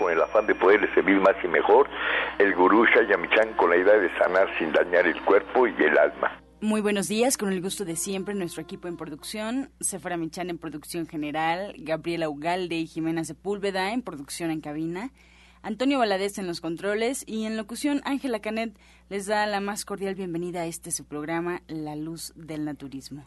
con el afán de poderle servir más y mejor, el gurú Shayamichan con la idea de sanar sin dañar el cuerpo y el alma. Muy buenos días, con el gusto de siempre, nuestro equipo en producción, Sefara Michan en producción general, Gabriela Ugalde y Jimena Sepúlveda en producción en cabina, Antonio Valadez en los controles y en locución Ángela Canet les da la más cordial bienvenida a este su programa La Luz del Naturismo.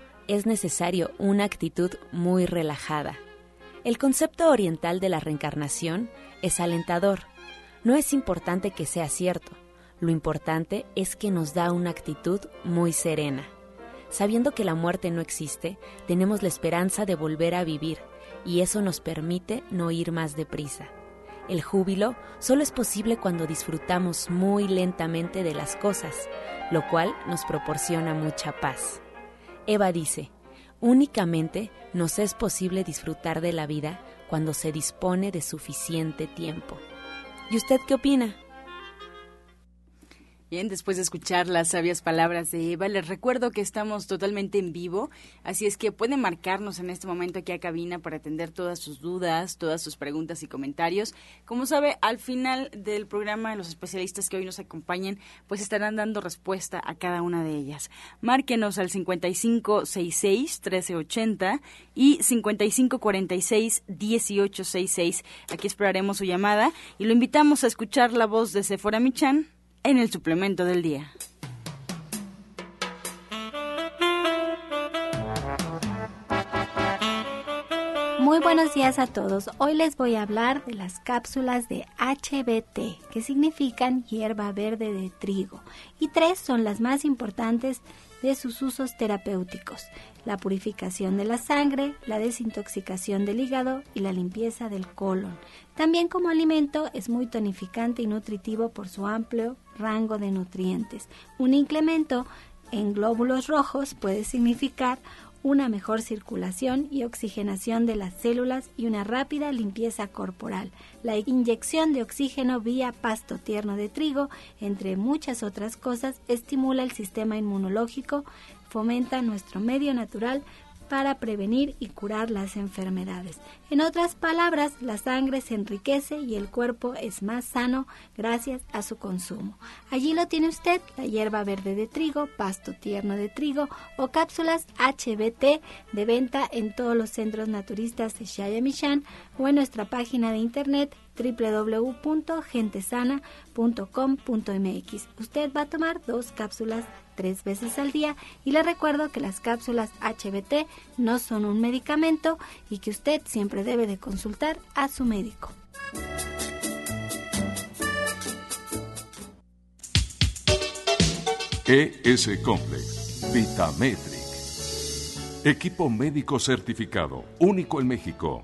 es necesario una actitud muy relajada. El concepto oriental de la reencarnación es alentador. No es importante que sea cierto, lo importante es que nos da una actitud muy serena. Sabiendo que la muerte no existe, tenemos la esperanza de volver a vivir, y eso nos permite no ir más deprisa. El júbilo solo es posible cuando disfrutamos muy lentamente de las cosas, lo cual nos proporciona mucha paz. Eva dice, únicamente nos es posible disfrutar de la vida cuando se dispone de suficiente tiempo. ¿Y usted qué opina? Bien, después de escuchar las sabias palabras de Eva, les recuerdo que estamos totalmente en vivo, así es que pueden marcarnos en este momento aquí a cabina para atender todas sus dudas, todas sus preguntas y comentarios. Como sabe, al final del programa, los especialistas que hoy nos acompañan, pues estarán dando respuesta a cada una de ellas. Márquenos al 5566-1380 y 5546-1866. Aquí esperaremos su llamada y lo invitamos a escuchar la voz de Sephora Michan en el suplemento del día. Muy buenos días a todos. Hoy les voy a hablar de las cápsulas de HBT, que significan hierba verde de trigo, y tres son las más importantes de sus usos terapéuticos, la purificación de la sangre, la desintoxicación del hígado y la limpieza del colon. También como alimento es muy tonificante y nutritivo por su amplio rango de nutrientes. Un incremento en glóbulos rojos puede significar una mejor circulación y oxigenación de las células y una rápida limpieza corporal. La inyección de oxígeno vía pasto tierno de trigo, entre muchas otras cosas, estimula el sistema inmunológico, fomenta nuestro medio natural para prevenir y curar las enfermedades. En otras palabras, la sangre se enriquece y el cuerpo es más sano gracias a su consumo. Allí lo tiene usted, la hierba verde de trigo, pasto tierno de trigo o cápsulas HBT de venta en todos los centros naturistas de Shayamishan o en nuestra página de internet www.gentesana.com.mx. Usted va a tomar dos cápsulas tres veces al día y le recuerdo que las cápsulas HBT no son un medicamento y que usted siempre debe de consultar a su médico. ES Complex, Vitametric. Equipo médico certificado, único en México.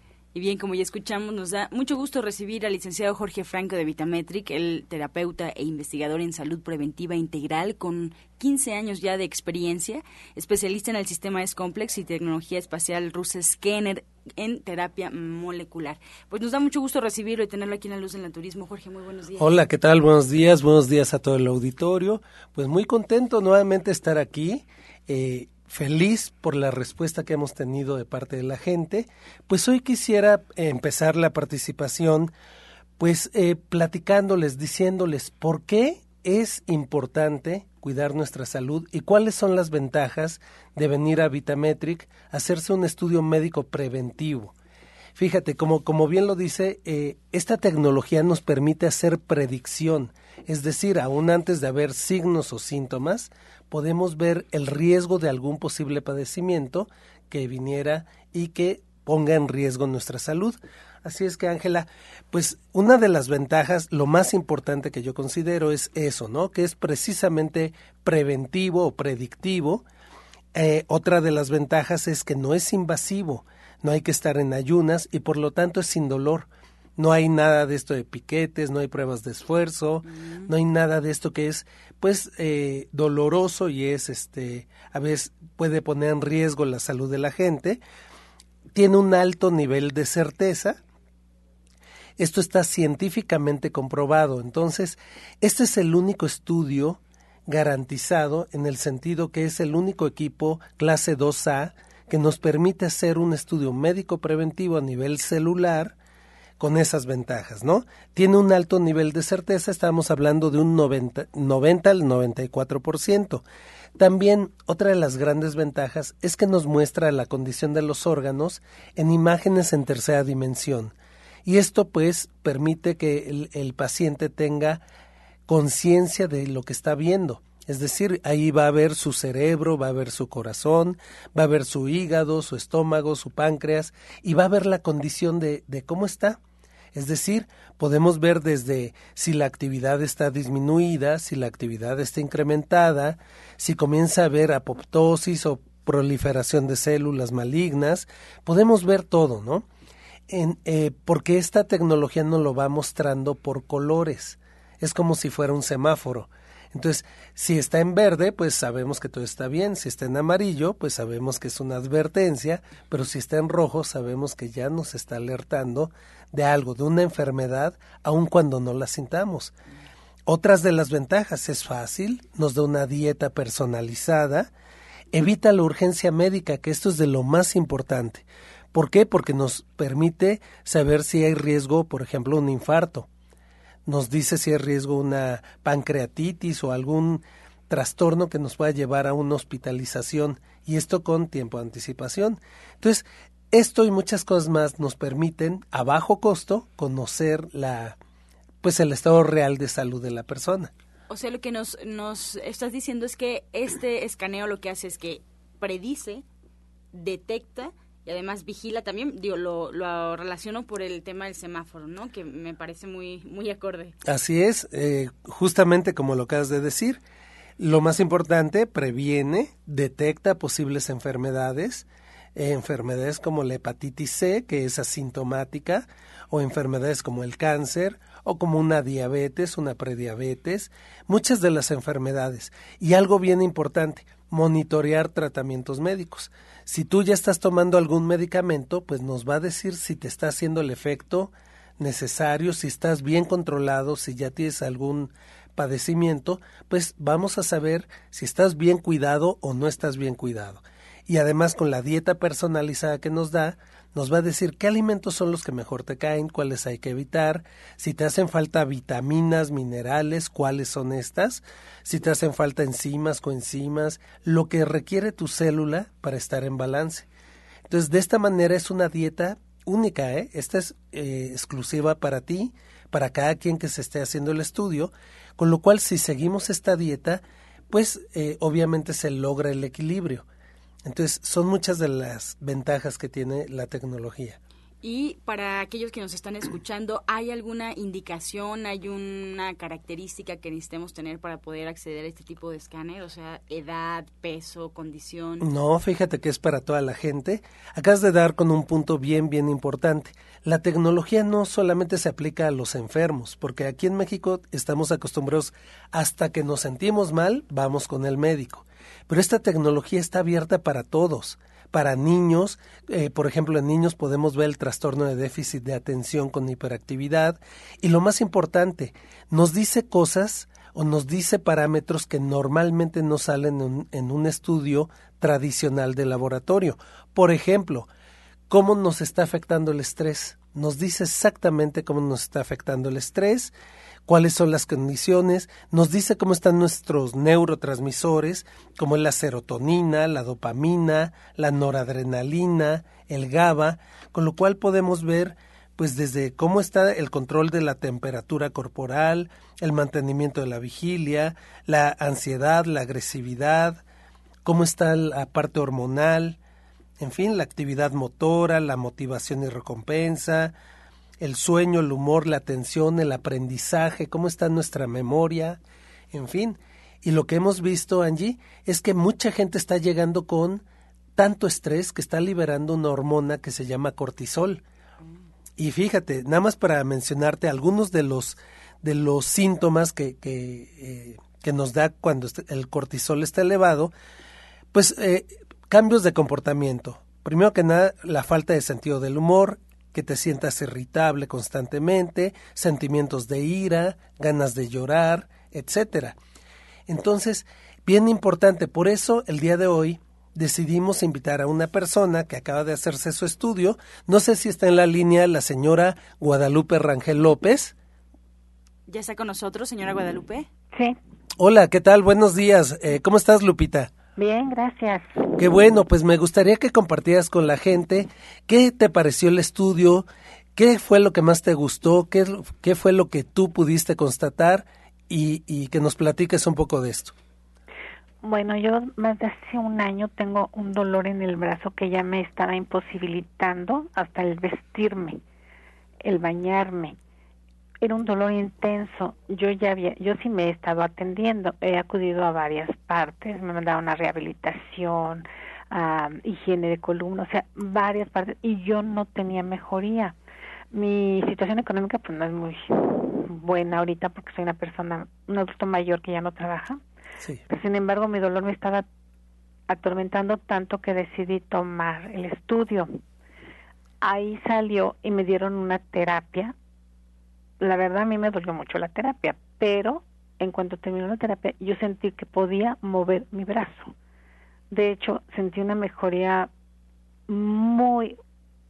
Y bien, como ya escuchamos, nos da mucho gusto recibir al licenciado Jorge Franco de Vitametric, el terapeuta e investigador en salud preventiva integral con 15 años ya de experiencia, especialista en el sistema S-Complex y tecnología espacial Russe Scanner en terapia molecular. Pues nos da mucho gusto recibirlo y tenerlo aquí en la luz del naturismo. Jorge, muy buenos días. Hola, ¿qué tal? Buenos días, buenos días a todo el auditorio. Pues muy contento nuevamente estar aquí. Eh, feliz por la respuesta que hemos tenido de parte de la gente. Pues hoy quisiera empezar la participación pues eh, platicándoles, diciéndoles por qué es importante cuidar nuestra salud y cuáles son las ventajas de venir a Vitametric hacerse un estudio médico preventivo. Fíjate, como, como bien lo dice, eh, esta tecnología nos permite hacer predicción, es decir, aún antes de haber signos o síntomas, podemos ver el riesgo de algún posible padecimiento que viniera y que ponga en riesgo nuestra salud. Así es que, Ángela, pues una de las ventajas, lo más importante que yo considero es eso, ¿no? Que es precisamente preventivo o predictivo. Eh, otra de las ventajas es que no es invasivo, no hay que estar en ayunas y por lo tanto es sin dolor. No hay nada de esto de piquetes, no hay pruebas de esfuerzo, no hay nada de esto que es, pues, eh, doloroso y es, este, a veces puede poner en riesgo la salud de la gente. Tiene un alto nivel de certeza, esto está científicamente comprobado. Entonces, este es el único estudio garantizado en el sentido que es el único equipo clase 2A que nos permite hacer un estudio médico preventivo a nivel celular con esas ventajas, ¿no? Tiene un alto nivel de certeza, estamos hablando de un 90, 90 al 94%. También otra de las grandes ventajas es que nos muestra la condición de los órganos en imágenes en tercera dimensión y esto pues permite que el, paciente tenga conciencia de lo que está viendo. Es decir, ahí va a ver su cerebro, va a ver su corazón, va a ver su hígado, su estómago, su páncreas y va a ver la condición de cómo está. Es decir, podemos ver desde si la actividad está disminuida, si la actividad está incrementada, si comienza a haber apoptosis o proliferación de células malignas, podemos ver todo, ¿no? Eh, porque esta tecnología nos lo va mostrando por colores. Es como si fuera un semáforo. Entonces, si está en verde, pues sabemos que todo está bien. Si está en amarillo, pues sabemos que es una advertencia. Pero si está en rojo, sabemos que ya nos está alertando de algo, de una enfermedad, aun cuando no la sintamos. Otras de las ventajas es fácil, nos da una dieta personalizada, evita la urgencia médica, que esto es de lo más importante. ¿Por qué? Porque nos permite saber si hay riesgo, por ejemplo, un infarto. Nos dice si hay riesgo una pancreatitis o algún trastorno que nos pueda llevar a una hospitalización y esto con tiempo de anticipación. Entonces, esto y muchas cosas más nos permiten a bajo costo conocer la pues el estado real de salud de la persona. O sea, lo que nos, nos estás diciendo es que este escaneo lo que hace es que predice, detecta y además vigila también, digo, lo, lo relaciono por el tema del semáforo, ¿no? Que me parece muy, muy acorde. Así es, eh, justamente como lo acabas de decir, lo más importante, previene, detecta posibles enfermedades, enfermedades como la hepatitis C, que es asintomática, o enfermedades como el cáncer, o como una diabetes, una prediabetes, muchas de las enfermedades. Y algo bien importante, monitorear tratamientos médicos. Si tú ya estás tomando algún medicamento, pues nos va a decir si te está haciendo el efecto necesario, si estás bien controlado, si ya tienes algún padecimiento, pues vamos a saber si estás bien cuidado o no estás bien cuidado. Y además con la dieta personalizada que nos da, nos va a decir qué alimentos son los que mejor te caen, cuáles hay que evitar, si te hacen falta vitaminas, minerales, cuáles son estas, si te hacen falta enzimas, coenzimas, lo que requiere tu célula para estar en balance. Entonces, de esta manera es una dieta única, ¿eh? Esta es eh, exclusiva para ti, para cada quien que se esté haciendo el estudio, con lo cual si seguimos esta dieta, pues eh, obviamente se logra el equilibrio. Entonces, son muchas de las ventajas que tiene la tecnología. Y para aquellos que nos están escuchando, ¿hay alguna indicación, hay una característica que necesitemos tener para poder acceder a este tipo de escáner? O sea, edad, peso, condición. No, fíjate que es para toda la gente. Acabas de dar con un punto bien, bien importante. La tecnología no solamente se aplica a los enfermos, porque aquí en México estamos acostumbrados hasta que nos sentimos mal, vamos con el médico. Pero esta tecnología está abierta para todos para niños. Eh, por ejemplo, en niños podemos ver el trastorno de déficit de atención con hiperactividad. Y lo más importante, nos dice cosas o nos dice parámetros que normalmente no salen en un, estudio tradicional de laboratorio. Por ejemplo, ¿cómo nos está afectando el estrés? Nos dice exactamente cómo nos está afectando el estrés, cuáles son las condiciones, nos dice cómo están nuestros neurotransmisores, como la serotonina, la dopamina, la noradrenalina, el GABA, con lo cual podemos ver pues desde cómo está el control de la temperatura corporal, el mantenimiento de la vigilia, la ansiedad, la agresividad, cómo está la parte hormonal, en fin, la actividad motora, la motivación y recompensa, el sueño, el humor, la atención, el aprendizaje, cómo está nuestra memoria, en fin. Y lo que hemos visto, Angie, es que mucha gente está llegando con tanto estrés que está liberando una hormona que se llama cortisol. Y fíjate, nada más para mencionarte algunos de los, de los síntomas que, que, eh, nos da cuando el cortisol está elevado, pues eh, cambios de comportamiento. Primero que nada, la falta de sentido del humor, que te sientas irritable constantemente, sentimientos de ira, ganas de llorar, etcétera. Entonces, bien importante, por eso el día de hoy decidimos invitar a una persona que acaba de hacerse su estudio. No sé si está en la línea la señora Guadalupe Rangel López. ¿Ya está con nosotros, señora Guadalupe? Sí. Hola, ¿qué tal? Buenos días. Eh, ¿Cómo estás, Lupita? Bien, gracias. Qué bueno, pues me gustaría que compartieras con la gente qué te pareció el estudio, qué fue lo que más te gustó, qué, qué fue lo que tú pudiste constatar y, y que nos platiques un poco de esto. Bueno, yo más de hace un año tengo un dolor en el brazo que ya me estaba imposibilitando hasta el vestirme, el bañarme. Era un dolor intenso. Yo ya había, yo sí me he estado atendiendo. He acudido a varias partes, me mandaron a rehabilitación, a higiene de columna, o sea, varias partes, y yo no tenía mejoría. Mi situación económica pues no es muy buena ahorita porque soy una persona, un adulto mayor que ya no trabaja sin embargo, mi dolor me estaba atormentando tanto que decidí tomar el estudio. Ahí salió y me dieron una terapia. La verdad a mí me dolió mucho la terapia, pero en cuanto terminó la terapia yo sentí que podía mover mi brazo. De hecho, sentí una mejoría muy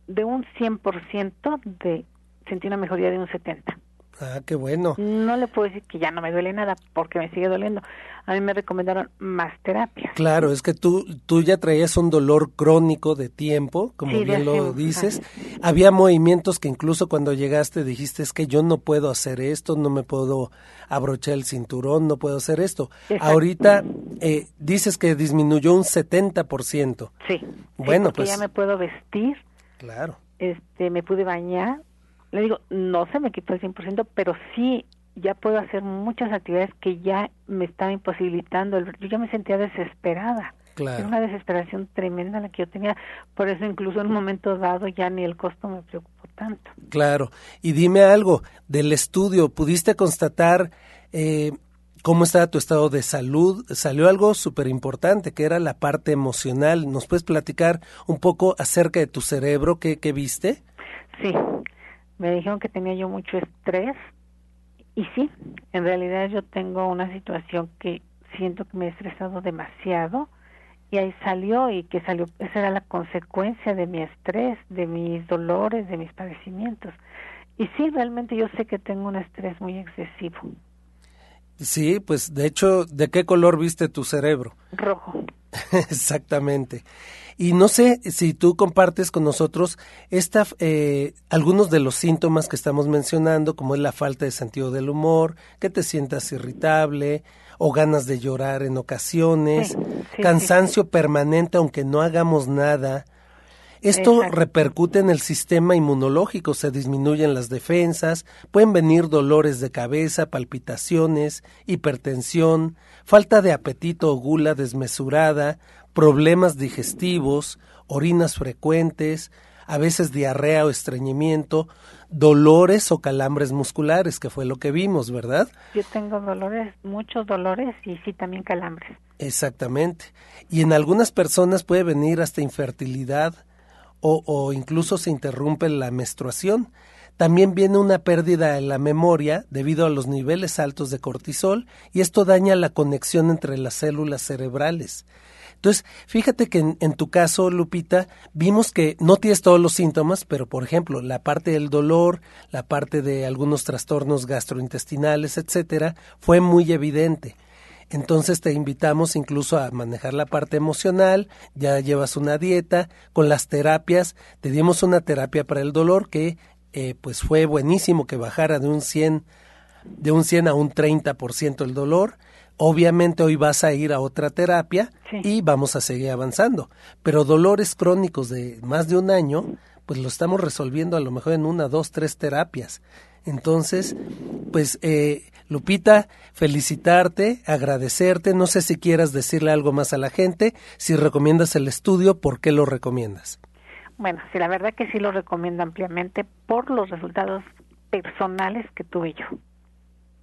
de un 100% de sentí una mejoría de un 70. Ah, qué bueno. No le puedo decir que ya no me duele nada porque me sigue doliendo. A mí me recomendaron más terapia. Claro, es que tú, tú ya traías un dolor crónico de tiempo, como bien lo dices. Había movimientos que incluso cuando llegaste dijiste es que yo no puedo hacer esto, no me puedo abrochar el cinturón, no puedo hacer esto. Ahorita eh, dices que disminuyó un 70%. Sí. Bueno, pues ya me puedo vestir. Claro. Este, me pude bañar le digo, no se me quitó el 100%, pero sí ya puedo hacer muchas actividades que ya me están imposibilitando. Yo ya me sentía desesperada. Claro. Era una desesperación tremenda la que yo tenía. Por eso incluso en un momento dado ya ni el costo me preocupó tanto. Claro. Y dime algo del estudio. ¿Pudiste constatar eh, cómo estaba tu estado de salud? Salió algo súper importante, que era la parte emocional. ¿Nos puedes platicar un poco acerca de tu cerebro? ¿Qué, qué viste? Sí me dijeron que tenía yo mucho estrés y sí, en realidad yo tengo una situación que siento que me he estresado demasiado y ahí salió y que salió, esa era la consecuencia de mi estrés, de mis dolores, de mis padecimientos. Y sí, realmente yo sé que tengo un estrés muy excesivo. Sí, pues de hecho, ¿de qué color viste tu cerebro? Rojo. Exactamente. Y no sé si tú compartes con nosotros esta, eh, algunos de los síntomas que estamos mencionando, como es la falta de sentido del humor, que te sientas irritable o ganas de llorar en ocasiones, cansancio permanente aunque no hagamos nada. Esto repercute en el sistema inmunológico, se disminuyen las defensas, pueden venir dolores de cabeza, palpitaciones, hipertensión, falta de apetito o gula desmesurada, problemas digestivos, orinas frecuentes, a veces diarrea o estreñimiento, dolores o calambres musculares, que fue lo que vimos, ¿verdad? Yo tengo dolores, muchos dolores y sí también calambres. Exactamente. Y en algunas personas puede venir hasta infertilidad o, o incluso se interrumpe la menstruación. también viene una pérdida en la memoria debido a los niveles altos de cortisol y esto daña la conexión entre las células cerebrales. Entonces, fíjate que en, tu caso, Lupita, vimos que no tienes todos los síntomas, pero por ejemplo, la parte del dolor, la parte de algunos trastornos gastrointestinales, etcétera, fue muy evidente. Entonces te invitamos incluso a manejar la parte emocional, ya llevas una dieta, con las terapias, te dimos una terapia para el dolor que eh, pues fue buenísimo que bajara de un 100 de un 100 a un 30% el dolor Obviamente hoy vas a ir a otra terapia y vamos a seguir avanzando, pero dolores crónicos de más de un año, pues lo estamos resolviendo a lo mejor en una, dos, tres terapias. Entonces, pues eh, Lupita, felicitarte, agradecerte, no sé si quieras decirle algo más a la gente, si recomiendas el estudio, ¿por qué lo recomiendas? Bueno, sí, la verdad que sí lo recomiendo ampliamente por los resultados personales que tuve yo.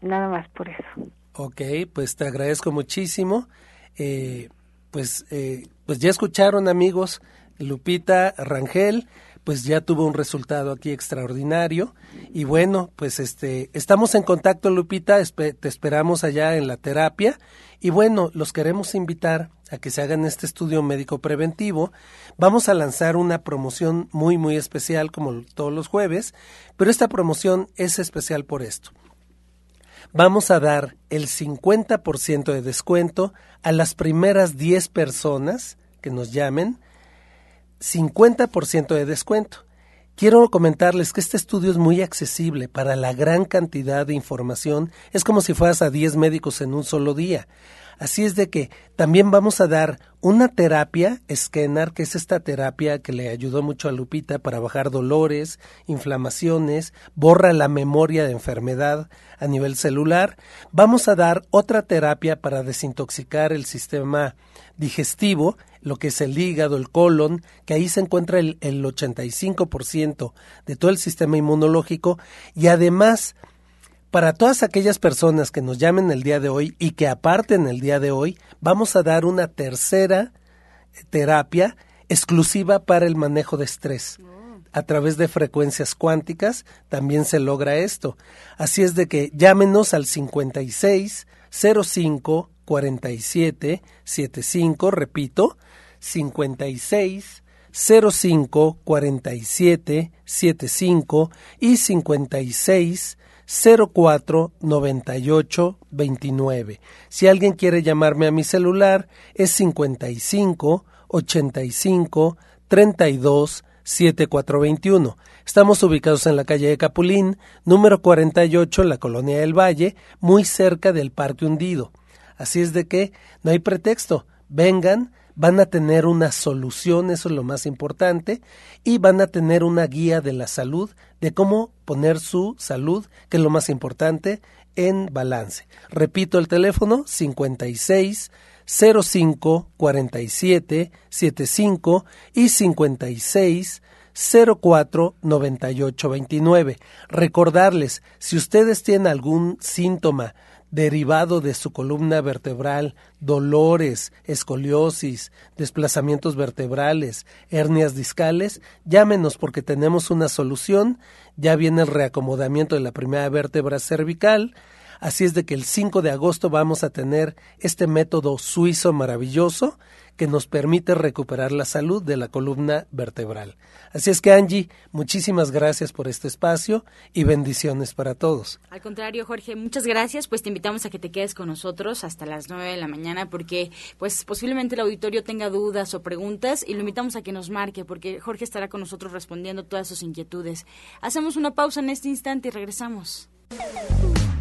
Nada más por eso. Ok, pues te agradezco muchísimo. Eh, pues, eh, pues ya escucharon amigos, Lupita Rangel, pues ya tuvo un resultado aquí extraordinario. Y bueno, pues este, estamos en contacto, Lupita, te esperamos allá en la terapia. Y bueno, los queremos invitar a que se hagan este estudio médico preventivo. Vamos a lanzar una promoción muy, muy especial como todos los jueves, pero esta promoción es especial por esto vamos a dar el 50% de descuento a las primeras 10 personas que nos llamen, 50% de descuento. Quiero comentarles que este estudio es muy accesible para la gran cantidad de información. Es como si fueras a 10 médicos en un solo día. Así es de que también vamos a dar una terapia, Scanner, que es esta terapia que le ayudó mucho a Lupita para bajar dolores, inflamaciones, borra la memoria de enfermedad a nivel celular. Vamos a dar otra terapia para desintoxicar el sistema digestivo, lo que es el hígado, el colon, que ahí se encuentra el, el 85% de todo el sistema inmunológico y además para todas aquellas personas que nos llamen el día de hoy y que aparten el día de hoy, vamos a dar una tercera terapia exclusiva para el manejo de estrés. A través de frecuencias cuánticas también se logra esto. Así es de que llámenos al 56 05 47 75, repito, 56 05 47 75 y 56 04 98 29. Si alguien quiere llamarme a mi celular es 55 85 32 7421. Estamos ubicados en la calle de Capulín, número 48, en la colonia del Valle, muy cerca del Parque Hundido. Así es de que no hay pretexto. Vengan, van a tener una solución, eso es lo más importante, y van a tener una guía de la salud, de cómo poner su salud, que es lo más importante, en balance. Repito el teléfono 56 05 47 75 y 56 04 98 29. Recordarles, si ustedes tienen algún síntoma derivado de su columna vertebral, dolores, escoliosis, desplazamientos vertebrales, hernias discales, llámenos porque tenemos una solución. Ya viene el reacomodamiento de la primera vértebra cervical. Así es de que el 5 de agosto vamos a tener este método suizo maravilloso que nos permite recuperar la salud de la columna vertebral. Así es que Angie, muchísimas gracias por este espacio y bendiciones para todos. Al contrario, Jorge, muchas gracias. Pues te invitamos a que te quedes con nosotros hasta las nueve de la mañana porque pues posiblemente el auditorio tenga dudas o preguntas y lo invitamos a que nos marque porque Jorge estará con nosotros respondiendo todas sus inquietudes. Hacemos una pausa en este instante y regresamos.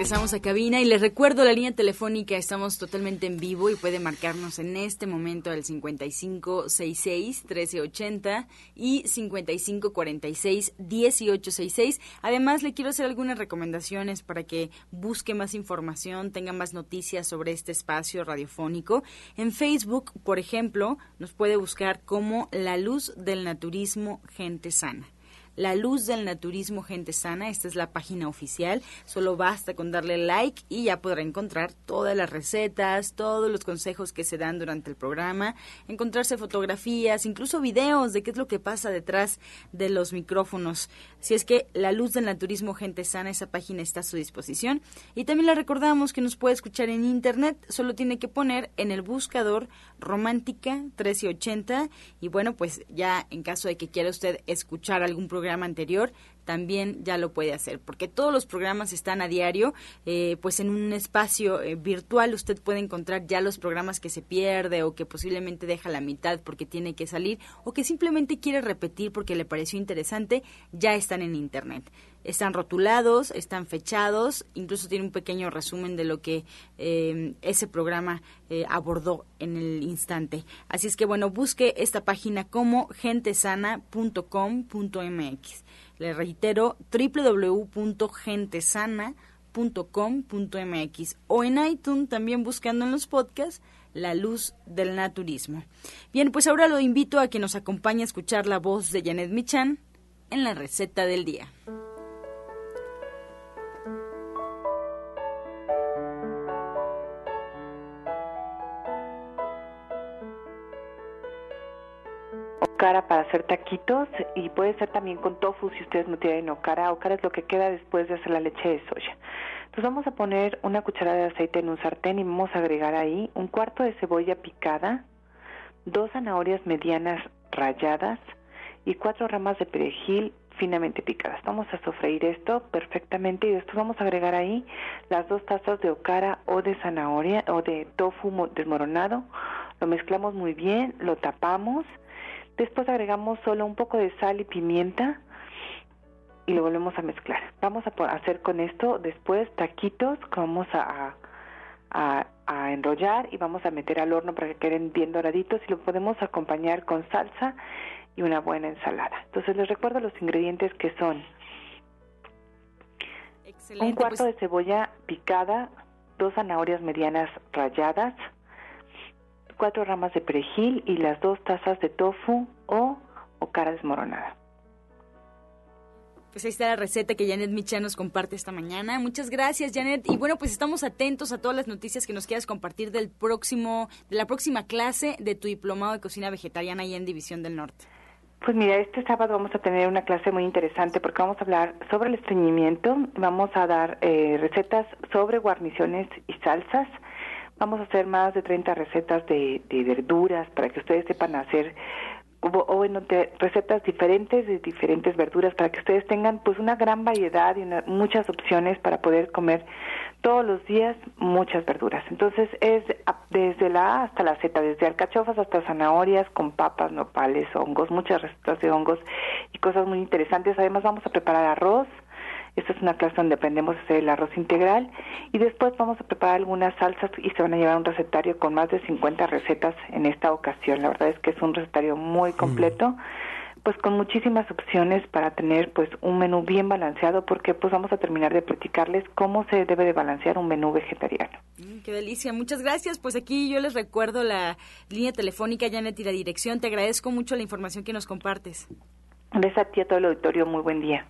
regresamos a cabina y les recuerdo la línea telefónica, estamos totalmente en vivo y puede marcarnos en este momento al 5566-1380 y 5546-1866. Además, le quiero hacer algunas recomendaciones para que busque más información, tenga más noticias sobre este espacio radiofónico. En Facebook, por ejemplo, nos puede buscar como La Luz del Naturismo Gente Sana. La Luz del Naturismo Gente Sana. Esta es la página oficial. Solo basta con darle like y ya podrá encontrar todas las recetas, todos los consejos que se dan durante el programa, encontrarse fotografías, incluso videos de qué es lo que pasa detrás de los micrófonos. Si es que La Luz del Naturismo Gente Sana, esa página está a su disposición. Y también le recordamos que nos puede escuchar en internet. Solo tiene que poner en el buscador Romántica 1380 y bueno, pues ya en caso de que quiera usted escuchar algún programa anterior, también ya lo puede hacer, porque todos los programas están a diario, eh, pues en un espacio eh, virtual usted puede encontrar ya los programas que se pierde o que posiblemente deja la mitad porque tiene que salir o que simplemente quiere repetir porque le pareció interesante, ya están en Internet están rotulados, están fechados, incluso tiene un pequeño resumen de lo que eh, ese programa abordó en el instante. Así es que bueno, busque esta página como gentesana.com.mx. Le reitero, www.gentesana.com.mx o en iTunes también buscando en los podcasts La Luz del Naturismo. Bien, pues ahora lo invito a que nos acompañe a escuchar la voz de Janet Michan en la receta del día. Okara para hacer taquitos y puede ser también con tofu si ustedes no tienen okara. Okara es lo que queda después de hacer la leche de soya. Entonces vamos a poner una cucharada de aceite en un sartén y vamos a agregar ahí un cuarto de cebolla picada, dos zanahorias medianas ralladas y cuatro ramas de perejil finamente picadas. Vamos a sofreír esto perfectamente y después vamos a agregar ahí las dos tazas de okara o de zanahoria o de tofu desmoronado. Lo mezclamos muy bien, lo tapamos Después agregamos solo un poco de sal y pimienta y lo volvemos a mezclar. Vamos a hacer con esto después taquitos que vamos a, a, enrollar y vamos a meter al horno para que queden bien doraditos y lo podemos acompañar con salsa y una buena ensalada. Entonces les recuerdo los ingredientes que son un cuarto pues de cebolla picada, dos zanahorias medianas ralladas, cuatro ramas de perejil y las dos tazas de tofu o, o cara desmoronada. Pues ahí está la receta que Janet Micha nos comparte esta mañana. Muchas gracias, Janet. Y bueno, pues estamos atentos a todas las noticias que nos quieras compartir del próximo, de la próxima clase de tu diplomado de cocina vegetariana ahí en División del Norte. Pues mira, este sábado vamos a tener una clase muy interesante porque vamos a hablar sobre el estreñimiento, vamos a dar eh, recetas sobre guarniciones y salsas, Vamos a hacer más de 30 recetas de, verduras para que ustedes sepan hacer o, bueno, recetas diferentes de diferentes verduras para que ustedes tengan pues una gran variedad y muchas opciones para poder comer todos los días muchas verduras. Entonces es desde la A hasta la Z, desde alcachofas hasta zanahorias con papas, nopales, hongos, muchas recetas de hongos y cosas muy interesantes. Además vamos a preparar arroz, esta es una clase donde aprendemos a hacer el arroz integral y después vamos a preparar algunas salsas y se van a llevar un recetario con más de 50 recetas en esta ocasión. La verdad es que es un recetario muy completo. pues con muchísimas opciones para tener pues un menú bien balanceado porque pues vamos a terminar de platicarles cómo se debe de balancear un menú vegetariano. Mm, qué delicia, muchas gracias. Pues aquí yo les recuerdo la línea telefónica, Janet, y la dirección. Te agradezco mucho la información que nos compartes. Gracias a ti a todo el auditorio, muy buen día.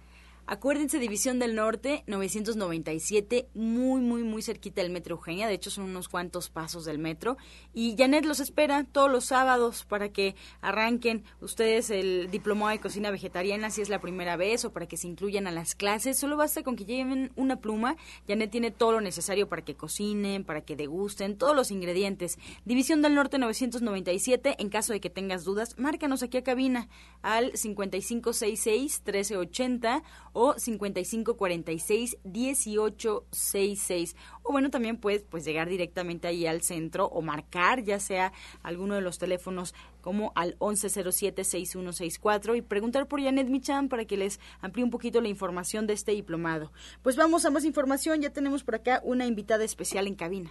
Acuérdense, División del Norte, 997, muy, muy, muy cerquita del Metro Eugenia. De hecho, son unos cuantos pasos del metro. Y Janet los espera todos los sábados para que arranquen ustedes el diplomado de cocina vegetariana si es la primera vez o para que se incluyan a las clases. Solo basta con que lleven una pluma. Janet tiene todo lo necesario para que cocinen, para que degusten, todos los ingredientes. División del Norte 997. En caso de que tengas dudas, márcanos aquí a cabina al 5566 1380 o 5546 1866. O bueno, también puedes pues llegar directamente ahí al centro o marcar ya sea alguno de los teléfonos como al 1107-6164 y preguntar por Janet Michan para que les amplíe un poquito la información de este diplomado. Pues vamos a más información, ya tenemos por acá una invitada especial en cabina.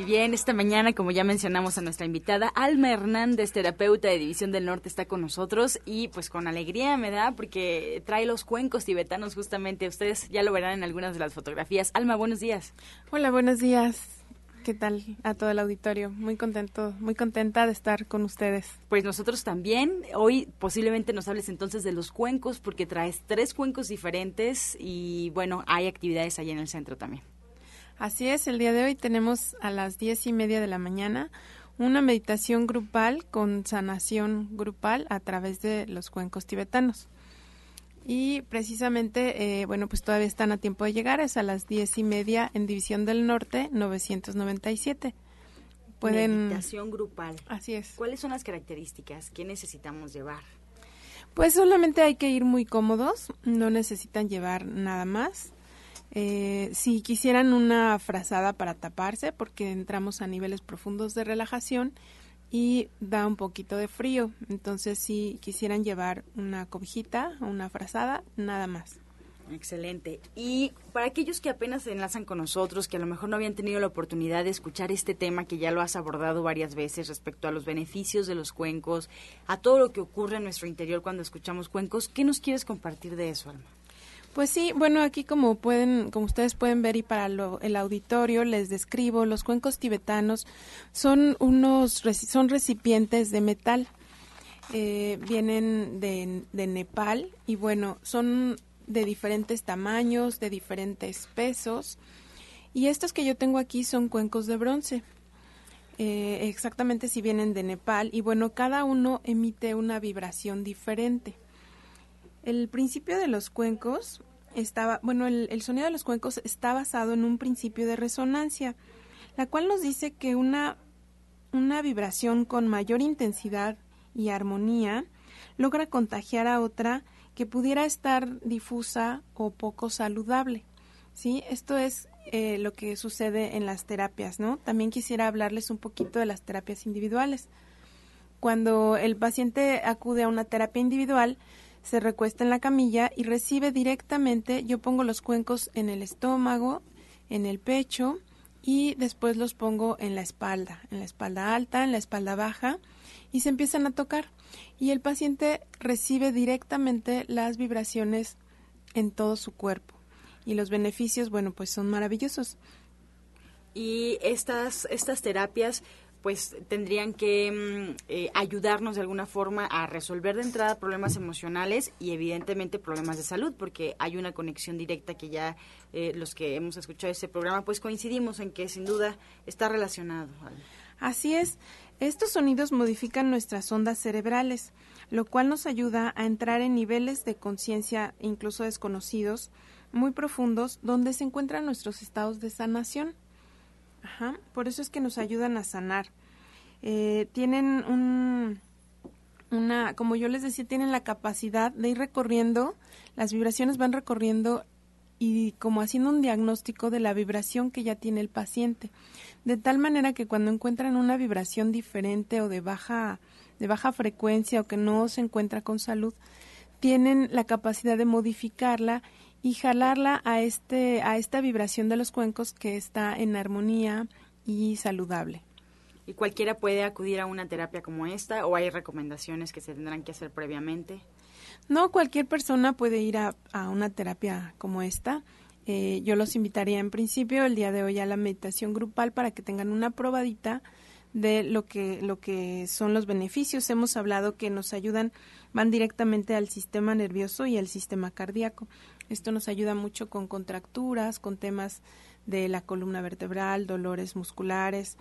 Y bien, esta mañana, como ya mencionamos a nuestra invitada, Alma Hernández, terapeuta de División del Norte, está con nosotros y pues con alegría me da porque trae los cuencos tibetanos justamente. Ustedes ya lo verán en algunas de las fotografías. Alma, buenos días. Hola, buenos días. ¿Qué tal a todo el auditorio? Muy contento, muy contenta de estar con ustedes. Pues nosotros también. Hoy posiblemente nos hables entonces de los cuencos porque traes tres cuencos diferentes y bueno, hay actividades allá en el centro también. Así es, el día de hoy tenemos a las diez y media de la mañana una meditación grupal con sanación grupal a través de los cuencos tibetanos. Y precisamente, eh, bueno, pues todavía están a tiempo de llegar, es a las diez y media en División del Norte, 997. Pueden... Meditación grupal. Así es. ¿Cuáles son las características? ¿Qué necesitamos llevar? Pues solamente hay que ir muy cómodos, no necesitan llevar nada más. Eh, si quisieran una frazada para taparse, porque entramos a niveles profundos de relajación y da un poquito de frío, entonces si quisieran llevar una cobijita o una frazada, nada más. Excelente. Y para aquellos que apenas se enlazan con nosotros, que a lo mejor no habían tenido la oportunidad de escuchar este tema que ya lo has abordado varias veces respecto a los beneficios de los cuencos, a todo lo que ocurre en nuestro interior cuando escuchamos cuencos, ¿qué nos quieres compartir de eso, Alma? Pues sí, bueno, aquí como pueden, como ustedes pueden ver y para el auditorio les describo, los cuencos tibetanos son unos, son recipientes de metal, eh, vienen de, de Nepal y bueno, son de diferentes tamaños, de diferentes pesos y estos que yo tengo aquí son cuencos de bronce. Eh, exactamente si vienen de Nepal y bueno, cada uno emite una vibración diferente. El principio de los cuencos estaba, bueno, el, sonido de los cuencos está basado en un principio de resonancia, la cual nos dice que una, una vibración con mayor intensidad y armonía logra contagiar a otra que pudiera estar difusa o poco saludable. ¿sí? Esto es eh, lo que sucede en las terapias, ¿no? También quisiera hablarles un poquito de las terapias individuales. Cuando el paciente acude a una terapia individual, se recuesta en la camilla y recibe directamente, yo pongo los cuencos en el estómago, en el pecho y después los pongo en la espalda, en la espalda alta, en la espalda baja y se empiezan a tocar y el paciente recibe directamente las vibraciones en todo su cuerpo y los beneficios, bueno, pues son maravillosos. Y estas, estas terapias pues tendrían que mm, eh, ayudarnos de alguna forma a resolver de entrada problemas emocionales y evidentemente problemas de salud, porque hay una conexión directa que ya eh, los que hemos escuchado ese programa pues coincidimos en que sin duda está relacionado. Así es, estos sonidos modifican nuestras ondas cerebrales, lo cual nos ayuda a entrar en niveles de conciencia incluso desconocidos, muy profundos, donde se encuentran nuestros estados de sanación. Ajá, por eso es que nos ayudan a sanar. Eh, tienen un, una, como yo les decía, tienen la capacidad de ir recorriendo, las vibraciones van recorriendo y como haciendo un diagnóstico de la vibración que ya tiene el paciente. De tal manera que cuando encuentran una vibración diferente o de baja, de baja frecuencia o que no se encuentra con salud, tienen la capacidad de modificarla y jalarla a este a esta vibración de los cuencos que está en armonía y saludable. ¿Y cualquiera puede acudir a una terapia como esta o hay recomendaciones que se tendrán que hacer previamente? No, cualquier persona puede ir a, a una terapia como esta. Eh, yo los invitaría en principio el día de hoy a la meditación grupal para que tengan una probadita de lo que lo que son los beneficios. Hemos hablado que nos ayudan, van directamente al sistema nervioso y al sistema cardíaco. Esto nos ayuda mucho con contracturas, con temas de la columna vertebral, dolores musculares,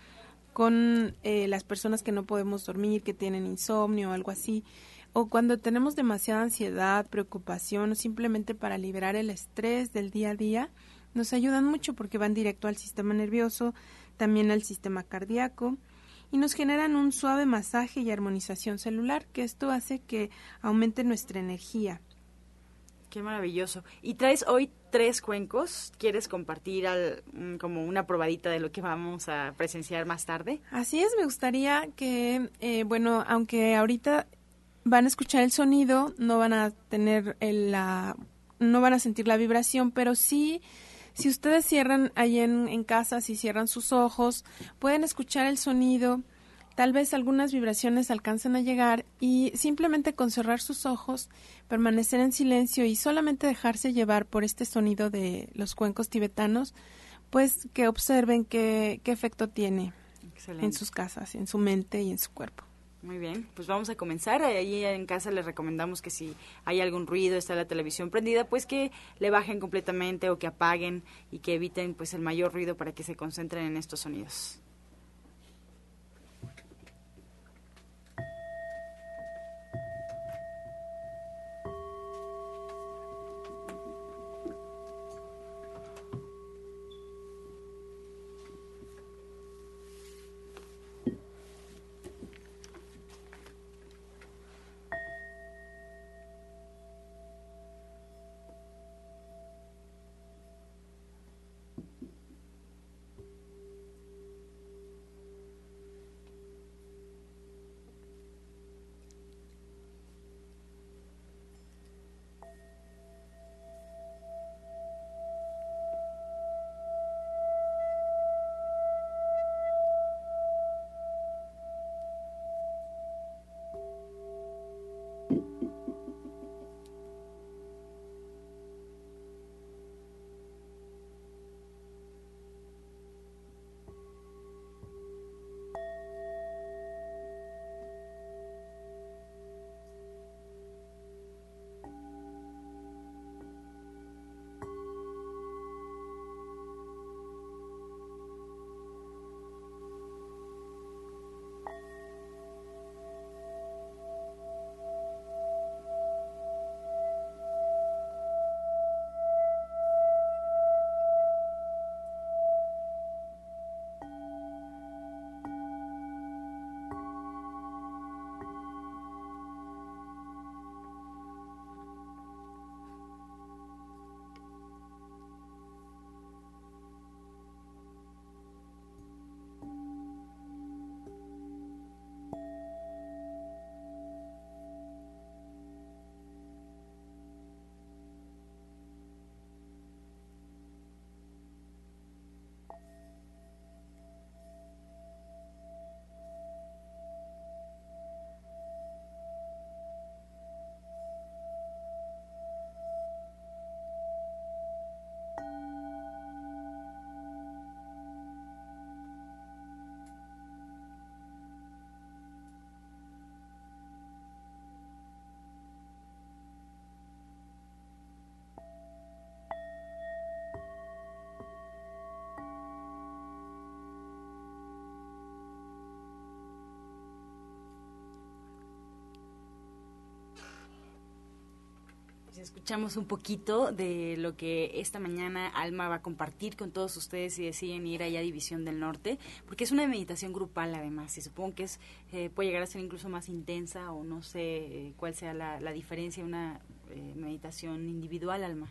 con eh, las personas que no podemos dormir, que tienen insomnio o algo así, o cuando tenemos demasiada ansiedad, preocupación o simplemente para liberar el estrés del día a día, nos ayudan mucho porque van directo al sistema nervioso, también al sistema cardíaco y nos generan un suave masaje y armonización celular, que esto hace que aumente nuestra energía. Qué maravilloso. Y traes hoy tres cuencos. ¿Quieres compartir mm, como una probadita de lo que vamos a presenciar más tarde? Así es, me gustaría que, eh, bueno, aunque ahorita van a escuchar el sonido, no van a tener la, no van a sentir la vibración, pero sí, si ustedes cierran ahí en, en casa, si cierran sus ojos, pueden escuchar el sonido Tal vez algunas vibraciones alcancen a llegar y simplemente con cerrar sus ojos, permanecer en silencio y solamente dejarse llevar por este sonido de los cuencos tibetanos, pues que observen qué, qué efecto tiene en sus casas, en su mente y en su cuerpo. Muy bien, pues vamos a comenzar. Ahí en casa les recomendamos que si hay algún ruido, está la televisión prendida, pues que le bajen completamente o que apaguen y que eviten pues el mayor ruido para que se concentren en estos sonidos. Escuchamos un poquito de lo que esta mañana Alma va a compartir con todos ustedes si deciden ir allá a División del Norte, porque es una meditación grupal además, y supongo que es eh, puede llegar a ser incluso más intensa o no sé eh, cuál sea la, diferencia de una eh, meditación individual, Alma.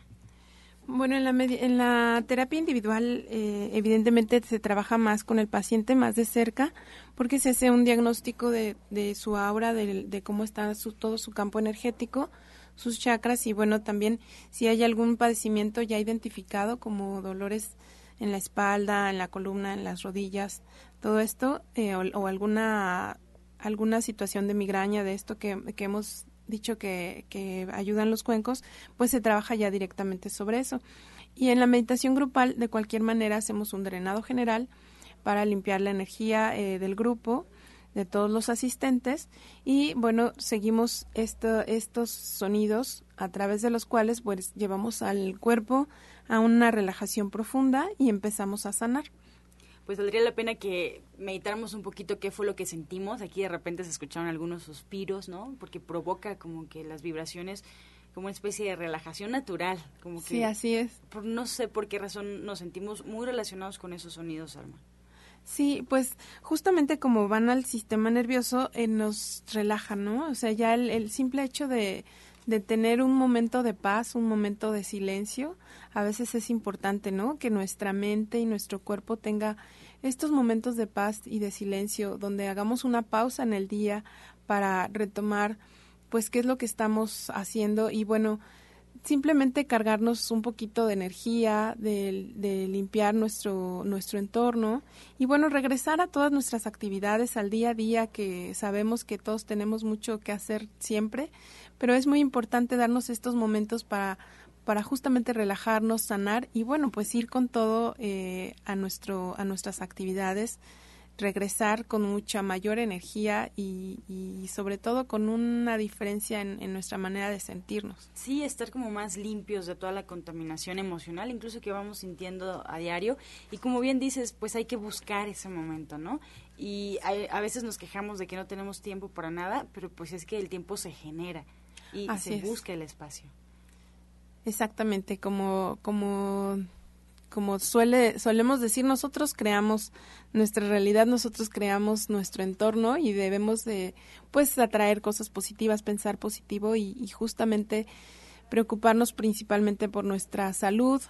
Bueno, en la, en la terapia individual evidentemente se trabaja más con el paciente, más de cerca, porque se hace un diagnóstico de, de su aura, de, de cómo está su, todo su campo energético, sus chakras y bueno, también si hay algún padecimiento ya identificado como dolores en la espalda, en la columna, en las rodillas, todo esto eh, o, alguna alguna situación de migraña de esto que, que hemos dicho que, que, ayudan los cuencos, pues se trabaja ya directamente sobre eso. Y en la meditación grupal, de cualquier manera, hacemos un drenado general para limpiar la energía eh, del grupo de todos los asistentes y bueno, seguimos estos sonidos a través de los cuales pues llevamos al cuerpo a una relajación profunda y empezamos a sanar. pues valdría la pena que meditáramos un poquito qué fue lo que sentimos. Aquí de repente se escucharon algunos suspiros, ¿no? Porque provoca como que las vibraciones como una especie de relajación natural, como que Sí, así es. por no sé por qué razón nos sentimos muy relacionados con esos sonidos, Alma. Sí, pues justamente como van al sistema nervioso, eh, nos relaja, ¿no? O sea, ya el, el simple hecho de, de tener un momento de paz, un momento de silencio, a veces es importante, ¿no? Que nuestra mente y nuestro cuerpo tenga estos momentos de paz y de silencio, donde hagamos una pausa en el día para retomar, pues, qué es lo que estamos haciendo y bueno, simplemente cargarnos un poquito de energía, de, de, limpiar nuestro, nuestro entorno y bueno, regresar a todas nuestras actividades al día a día que sabemos que todos tenemos mucho que hacer siempre, pero es muy importante darnos estos momentos para, para justamente relajarnos, sanar y bueno, pues ir con todo eh, a, nuestro, a nuestras actividades regresar con mucha mayor energía y, y, sobre todo con una diferencia en, en, nuestra manera de sentirnos. Sí, estar como más limpios de toda la contaminación emocional, incluso que vamos sintiendo a diario. Y como bien dices, pues hay que buscar ese momento, ¿no? Y a veces nos quejamos de que no tenemos tiempo para nada, pero pues es que el tiempo se genera y Así se es. busca el espacio. Exactamente, como, como como suele, solemos decir, nosotros creamos nuestra realidad, nosotros creamos nuestro entorno y debemos de, pues, atraer cosas positivas, pensar positivo y, y justamente preocuparnos principalmente por nuestra salud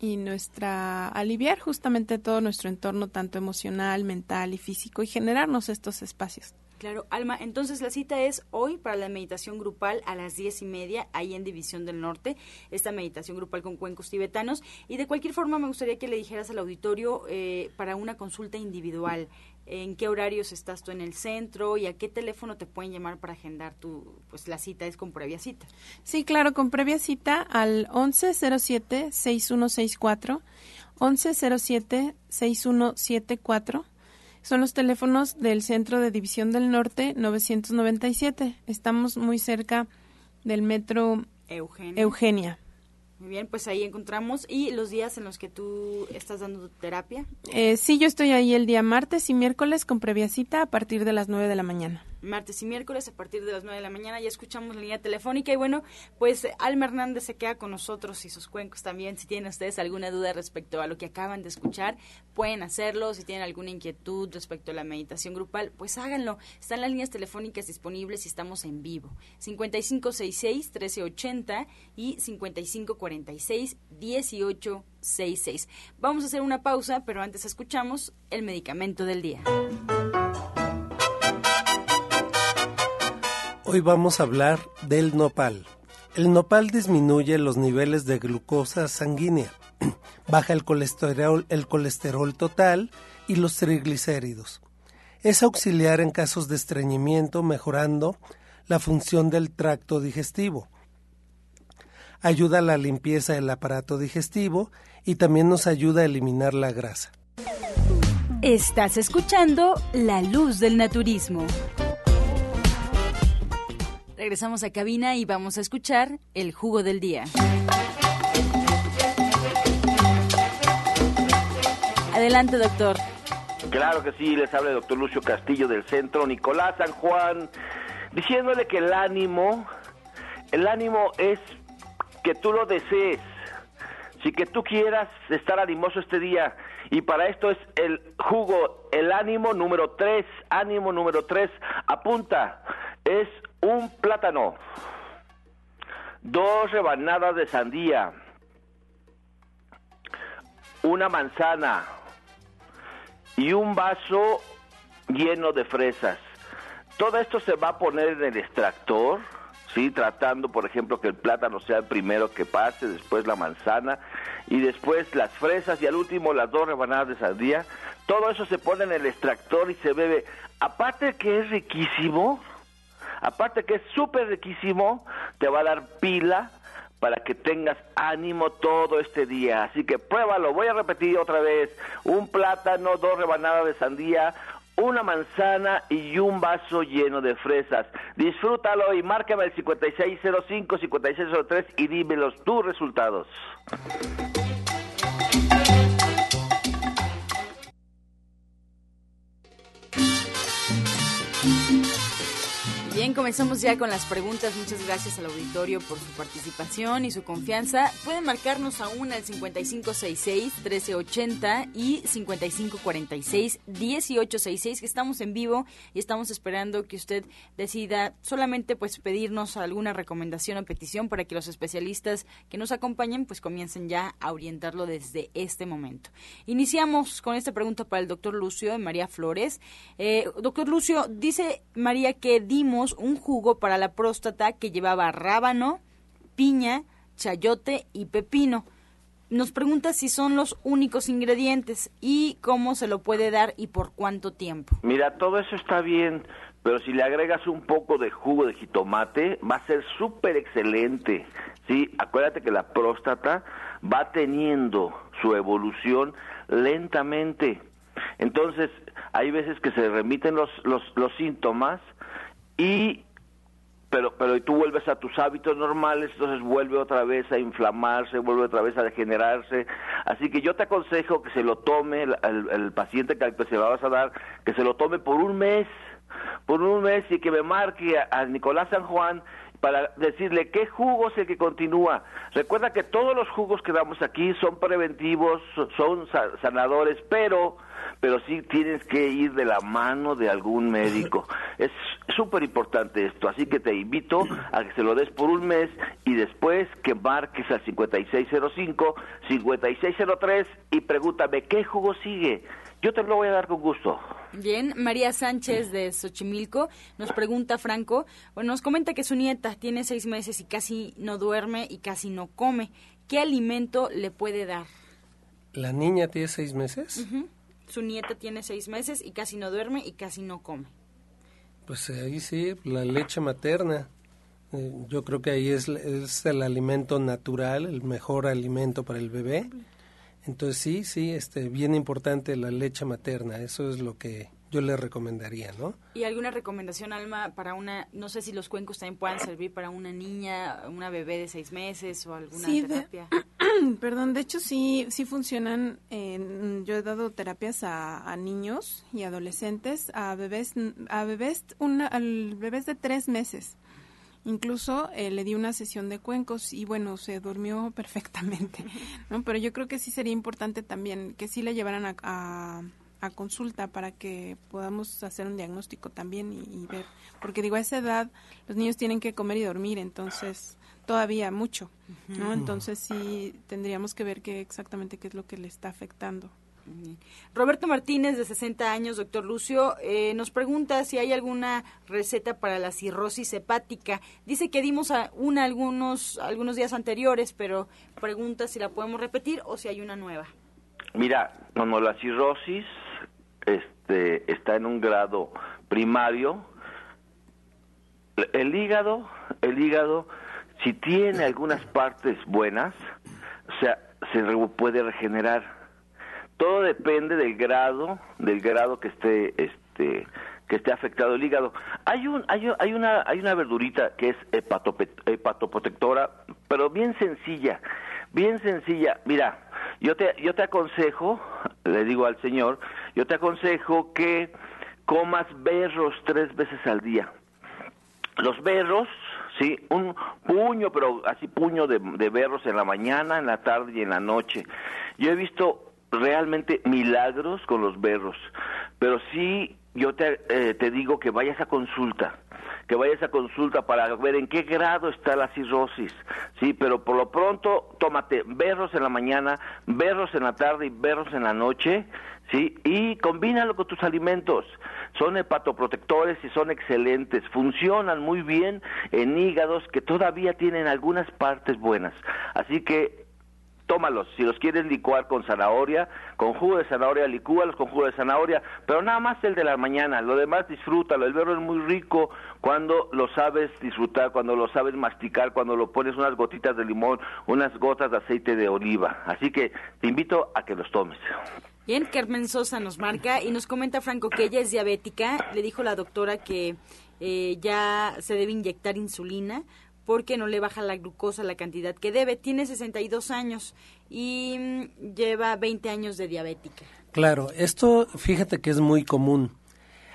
y nuestra, aliviar justamente todo nuestro entorno, tanto emocional, mental y físico y generarnos estos espacios. Claro, Alma, entonces la cita es hoy para la meditación grupal a las diez y media, ahí en División del Norte, esta meditación grupal con cuencos tibetanos. Y de cualquier forma me gustaría que le dijeras al auditorio eh, para una consulta individual, en qué horarios estás tú en el centro y a qué teléfono te pueden llamar para agendar tu, pues la cita es con previa cita. Sí, claro, con previa cita al 1107-6164, 1107-6174 son los teléfonos del Centro de División del Norte 997. Estamos muy cerca del metro Eugenia. Eugenia. Muy bien, pues ahí encontramos. ¿Y los días en los que tú estás dando terapia? Eh, sí, yo estoy ahí el día martes y miércoles con previa cita a partir de las 9 de la mañana. Martes y miércoles a partir de las 9 de la mañana ya escuchamos la línea telefónica y bueno, pues Alma Hernández se queda con nosotros y sus cuencos también. Si tienen ustedes alguna duda respecto a lo que acaban de escuchar, pueden hacerlo. Si tienen alguna inquietud respecto a la meditación grupal, pues háganlo. Están las líneas telefónicas disponibles y estamos en vivo. 5566-1380 y 5546-1866. Vamos a hacer una pausa, pero antes escuchamos el medicamento del día. Hoy vamos a hablar del nopal. El nopal disminuye los niveles de glucosa sanguínea, baja el colesterol, el colesterol total y los triglicéridos. Es auxiliar en casos de estreñimiento, mejorando la función del tracto digestivo. Ayuda a la limpieza del aparato digestivo y también nos ayuda a eliminar la grasa. Estás escuchando La Luz del Naturismo. Regresamos a cabina y vamos a escuchar el jugo del día. Adelante, doctor. Claro que sí, les habla el doctor Lucio Castillo del Centro Nicolás San Juan, diciéndole que el ánimo, el ánimo es que tú lo desees, si que tú quieras estar animoso este día, y para esto es el jugo, el ánimo número 3, ánimo número 3, apunta, es un plátano, dos rebanadas de sandía, una manzana y un vaso lleno de fresas. Todo esto se va a poner en el extractor, ¿sí? tratando, por ejemplo, que el plátano sea el primero que pase, después la manzana y después las fresas y al último las dos rebanadas de sandía. Todo eso se pone en el extractor y se bebe. Aparte que es riquísimo, aparte que es súper riquísimo, te va a dar pila para que tengas ánimo todo este día. Así que pruébalo, voy a repetir otra vez. Un plátano, dos rebanadas de sandía, una manzana y un vaso lleno de fresas. Disfrútalo y márcame el 5605-5603 y dime los tus resultados. Bien, comenzamos ya con las preguntas. Muchas gracias al auditorio por su participación y su confianza. Pueden marcarnos aún al 5566-1380 y 5546-1866, que estamos en vivo y estamos esperando que usted decida solamente pues pedirnos alguna recomendación o petición para que los especialistas que nos acompañen pues comiencen ya a orientarlo desde este momento. Iniciamos con esta pregunta para el doctor Lucio de María Flores. Eh, doctor Lucio, dice María que dimos jugo para la próstata que llevaba rábano, piña, chayote y pepino. Nos pregunta si son los únicos ingredientes y cómo se lo puede dar y por cuánto tiempo. Mira, todo eso está bien, pero si le agregas un poco de jugo de jitomate, va a ser súper excelente. Sí, acuérdate que la próstata va teniendo su evolución lentamente. Entonces, hay veces que se remiten los, los, los síntomas y pero pero tú vuelves a tus hábitos normales, entonces vuelve otra vez a inflamarse, vuelve otra vez a degenerarse. Así que yo te aconsejo que se lo tome el, paciente que, se lo vas a dar, que se lo tome por un mes, por un mes y que me marque a Nicolás San Juan para decirle qué jugo es el que continúa. Recuerda que todos los jugos que damos aquí son preventivos, son sanadores, pero pero sí tienes que ir de la mano de algún médico. Es súper importante esto, así que te invito a que se lo des por un mes y después que marques al 5605, 5603 y pregúntame qué jugo sigue. Yo te lo voy a dar con gusto. Bien, María Sánchez de Xochimilco nos pregunta, Franco, bueno, nos comenta que su nieta tiene seis meses y casi no duerme y casi no come. ¿Qué alimento le puede dar? ¿La niña tiene seis meses? Su nieta tiene seis meses y casi no duerme y casi no come. Pues ahí sí, la leche materna. Eh, yo creo que ahí es, es el alimento natural, el mejor alimento para el bebé. Entonces sí, sí, este, bien importante la leche materna, eso es lo que yo le recomendaría, ¿no? ¿Y alguna recomendación, Alma, para una, no sé si los cuencos también puedan servir para una niña, una bebé de seis meses o alguna terapia? perdón, de hecho sí, sí funcionan, yo he dado terapias a, niños y adolescentes, a bebés, a bebés, una, al bebés de tres meses. Incluso eh, le di una sesión de cuencos y bueno, se durmió perfectamente, ¿no? Pero yo creo que sí sería importante también que sí le llevaran a, a, consulta para que podamos hacer un diagnóstico también y, ver, porque digo, a esa edad los niños tienen que comer y dormir, entonces todavía mucho, ¿no? Entonces sí tendríamos que ver qué exactamente qué es lo que le está afectando. Roberto Martínez, de 60 años, doctor Lucio, eh, nos pregunta si hay alguna receta para la cirrosis hepática. Dice que dimos una algunos, algunos días anteriores, pero pregunta si la podemos repetir o si hay una nueva. Mira, cuando la cirrosis este, está en un grado primario, el hígado, el hígado, si tiene algunas partes buenas, o sea, se puede regenerar todo depende del grado, del grado que esté, este, que esté afectado el hígado. Hay un, hay, hay una, hay una verdurita que es hepatoprotectora, pero bien sencilla, bien sencilla. Mira, yo te, yo te aconsejo, le digo al señor, yo te aconsejo que comas berros tres veces al día. Los berros, sí, un puño, pero así puño de, de berros en la mañana, en la tarde y en la noche. Yo he visto realmente milagros con los berros, pero sí yo te, eh, te digo que vayas a consulta, que vayas a consulta para ver en qué grado está la cirrosis, sí, pero por lo pronto tómate berros en la mañana, berros en la tarde y berros en la noche, sí, y combínalo con tus alimentos. Son hepatoprotectores y son excelentes, funcionan muy bien en hígados que todavía tienen algunas partes buenas. Así que tómalos. Si los quieres licuar con zanahoria, con jugo de zanahoria, licúalos con jugo de zanahoria, pero nada más el de la mañana. Lo demás disfrútalo. El berro es muy rico cuando lo sabes disfrutar, cuando lo sabes masticar, cuando lo pones unas gotitas de limón, unas gotas de aceite de oliva. Así que te invito a que los tomes. Bien, Carmen Sosa nos marca y nos comenta Franco que ella es diabética. Le dijo la doctora que eh, ya se debe inyectar insulina porque no le baja la glucosa la cantidad que debe. Tiene 62 años y mm, lleva 20 años de diabética. Claro, esto fíjate que es muy común.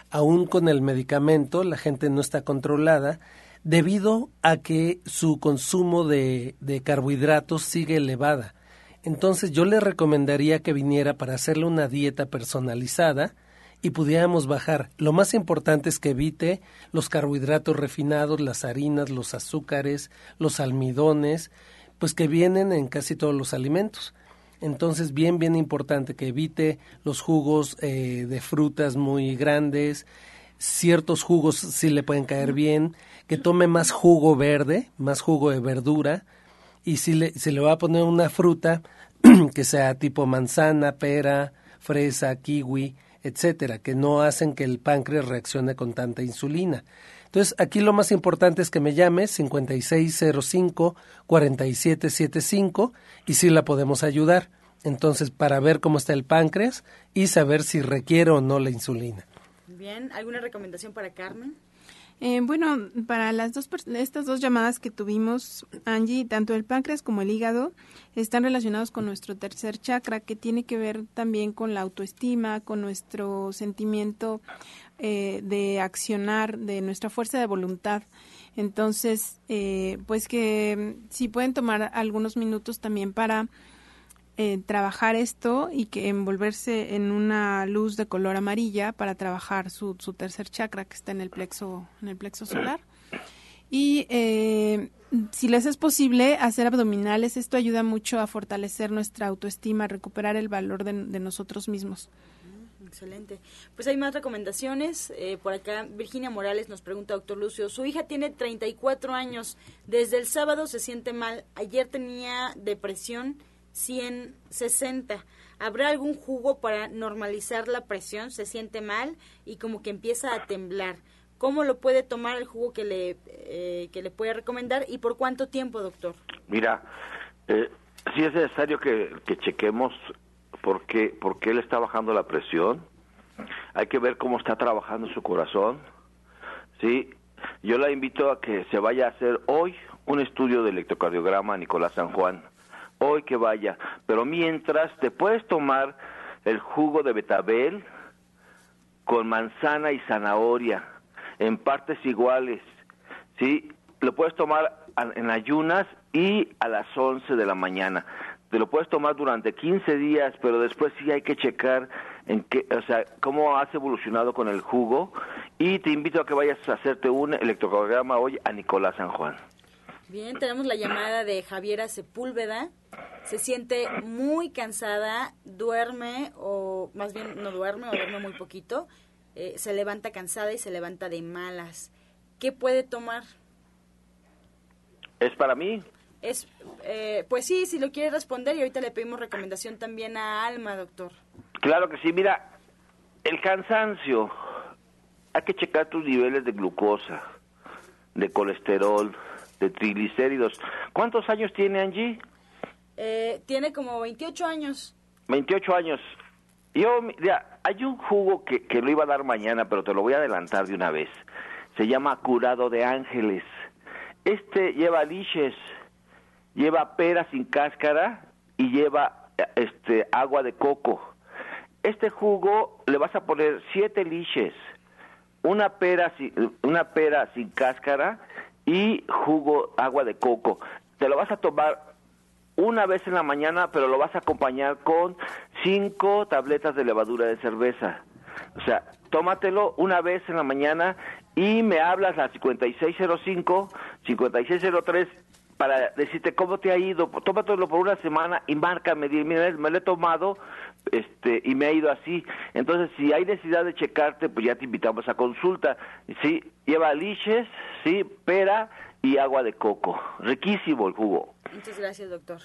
aún con el medicamento, la gente no está controlada debido a que su consumo de, de carbohidratos sigue elevada. Entonces yo le recomendaría que viniera para hacerle una dieta personalizada y pudiéramos bajar. Lo más importante es que evite los carbohidratos refinados, las harinas, los azúcares, los almidones, pues que vienen en casi todos los alimentos. Entonces, bien, bien importante que evite los jugos eh, de frutas muy grandes, ciertos jugos sí le pueden caer bien, que tome más jugo verde, más jugo de verdura, y si le, se le va a poner una fruta que sea tipo manzana, pera, fresa, kiwi, etcétera, que no hacen que el páncreas reaccione con tanta insulina. Entonces, aquí lo más importante es que me llame 5605-4775 y si la podemos ayudar. Entonces, para ver cómo está el páncreas y saber si requiere o no la insulina. Bien, ¿alguna recomendación para Carmen? Eh, bueno, para las dos estas dos llamadas que tuvimos, Angie, tanto el páncreas como el hígado están relacionados con nuestro tercer chakra, que tiene que ver también con la autoestima, con nuestro sentimiento eh, de accionar, de nuestra fuerza de voluntad. Entonces, eh, pues que si pueden tomar algunos minutos también para eh, trabajar esto y que envolverse en una luz de color amarilla para trabajar su, su tercer chakra que está en el plexo en el plexo solar y eh, si les es posible hacer abdominales esto ayuda mucho a fortalecer nuestra autoestima a recuperar el valor de, nosotros mismos Excelente. Pues hay más recomendaciones. Eh, por acá, Virginia Morales nos pregunta, doctor Lucio, su hija tiene 34 años. Desde el sábado se siente mal. Ayer tenía depresión 160. ¿Habrá algún jugo para normalizar la presión? Se siente mal y como que empieza a temblar. ¿Cómo lo puede tomar el jugo que le, eh, que le puede recomendar y por cuánto tiempo, doctor? Mira, eh, sí es necesario que, que chequemos por qué, por está bajando la presión. Hay que ver cómo está trabajando su corazón. Sí, yo la invito a que se vaya a hacer hoy un estudio de electrocardiograma Nicolás San Juan hoy que vaya. Pero mientras te puedes tomar el jugo de betabel con manzana y zanahoria en partes iguales, ¿sí? Lo puedes tomar en ayunas y a las 11 de la mañana. Te lo puedes tomar durante 15 días, pero después sí hay que checar en qué, o sea, cómo has evolucionado con el jugo y te invito a que vayas a hacerte un electrocardiograma hoy a Nicolás San Juan. Bien, tenemos la llamada de Javiera Sepúlveda. Se siente muy cansada, duerme o más bien no duerme o duerme muy poquito. Eh, se levanta cansada y se levanta de malas. ¿Qué puede tomar? ¿Es para mí? Es, eh, pues sí, si lo quiere responder y ahorita le pedimos recomendación también a Alma, doctor. Claro que sí, mira, el cansancio, hay que checar tus niveles de glucosa, de colesterol, de triglicéridos. ¿Cuántos años tiene Angie? Eh, tiene como 28 años. 28 años. Yo, mira, hay un jugo que, que lo iba a dar mañana, pero te lo voy a adelantar de una vez. Se llama Curado de Ángeles. Este lleva liches, lleva pera sin cáscara y lleva este agua de coco. Este jugo le vas a poner siete liches, una pera una pera sin cáscara y jugo, agua de coco. Te lo vas a tomar una vez en la mañana, pero lo vas a acompañar con cinco tabletas de levadura de cerveza. O sea, tómatelo una vez en la mañana y me hablas a 5605, 5603 para decirte cómo te ha ido. Tómatelo por una semana y márcame, mira, me lo he tomado este y me ha ido así. Entonces, si hay necesidad de checarte, pues ya te invitamos a consulta. Sí, lleva liches, sí, pera y agua de coco. Riquísimo el jugo. Muchas gracias, doctor.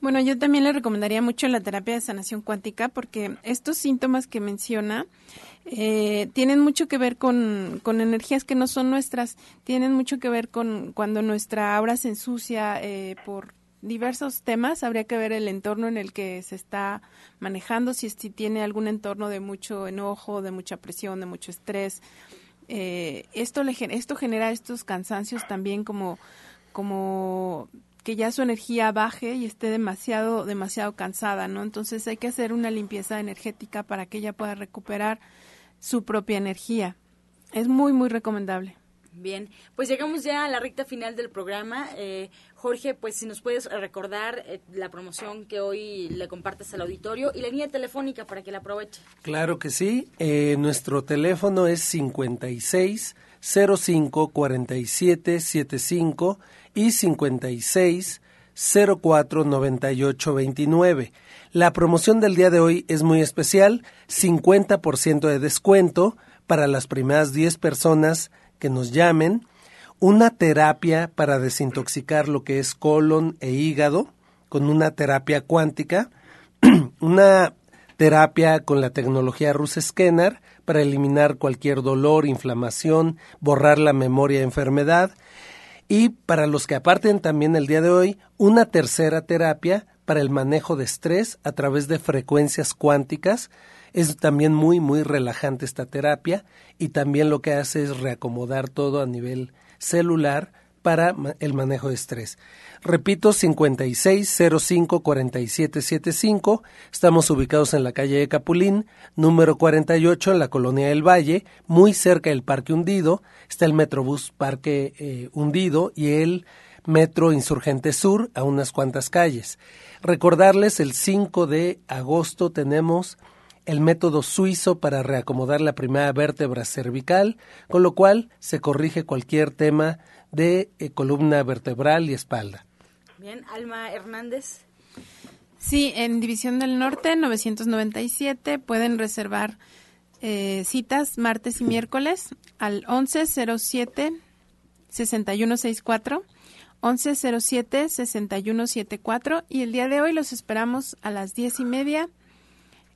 Bueno, yo también le recomendaría mucho la terapia de sanación cuántica porque estos síntomas que menciona eh, tienen mucho que ver con, con, energías que no son nuestras, tienen mucho que ver con cuando nuestra aura se ensucia eh, por diversos temas. Habría que ver el entorno en el que se está manejando, si, si tiene algún entorno de mucho enojo, de mucha presión, de mucho estrés. Eh, esto, le, esto genera estos cansancios también como, como que ya su energía baje y esté demasiado, demasiado cansada, ¿no? Entonces hay que hacer una limpieza energética para que ella pueda recuperar su propia energía. Es muy, muy recomendable. Bien, pues llegamos ya a la recta final del programa. Eh, Jorge, pues si nos puedes recordar eh, la promoción que hoy le compartes al auditorio y la línea telefónica para que la aproveche. Claro que sí. Eh, nuestro teléfono es 56 05 47 75 y 56 04 98 29. La promoción del día de hoy es muy especial, 50% de descuento para las primeras 10 personas que nos llamen, una terapia para desintoxicar lo que es colon e hígado con una terapia cuántica, una terapia con la tecnología Rus Scanner para eliminar cualquier dolor, inflamación, borrar la memoria de enfermedad. Y para los que aparten también el día de hoy, una tercera terapia para el manejo de estrés a través de frecuencias cuánticas. Es también muy, muy relajante esta terapia y también lo que hace es reacomodar todo a nivel celular para el manejo de estrés. Repito, 56054775. Estamos ubicados en la calle de Capulín, número 48, en la colonia del Valle, muy cerca del Parque Hundido. Está el Metrobús Parque eh, Hundido y el Metro Insurgente Sur a unas cuantas calles. Recordarles, el 5 de agosto tenemos el método suizo para reacomodar la primera vértebra cervical, con lo cual se corrige cualquier tema de eh, columna vertebral y espalda. Bien, Alma Hernández. Sí, en División del Norte 997 pueden reservar eh, citas martes y miércoles al 1107 6164 1107 6174 y el día de hoy los esperamos a las diez y media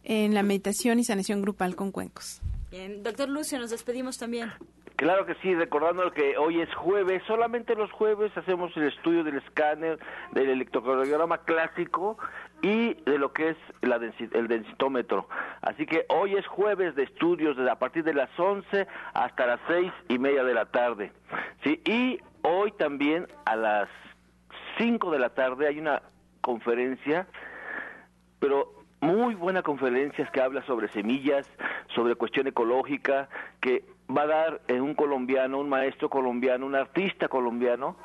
en la meditación y sanación grupal con cuencos. Bien, doctor Lucio, nos despedimos también. Claro que sí, recordando que hoy es jueves, solamente los jueves hacemos el estudio del escáner, del electrocardiograma clásico y de lo que es la el densitómetro. Así que hoy es jueves de estudios desde a partir de las 11 hasta las seis y media de la tarde. Sí, y hoy también a las 5 de la tarde hay una conferencia, pero muy buena conferencia que habla sobre semillas, sobre cuestión ecológica, que va a dar en un colombiano, un maestro colombiano, un artista colombiano,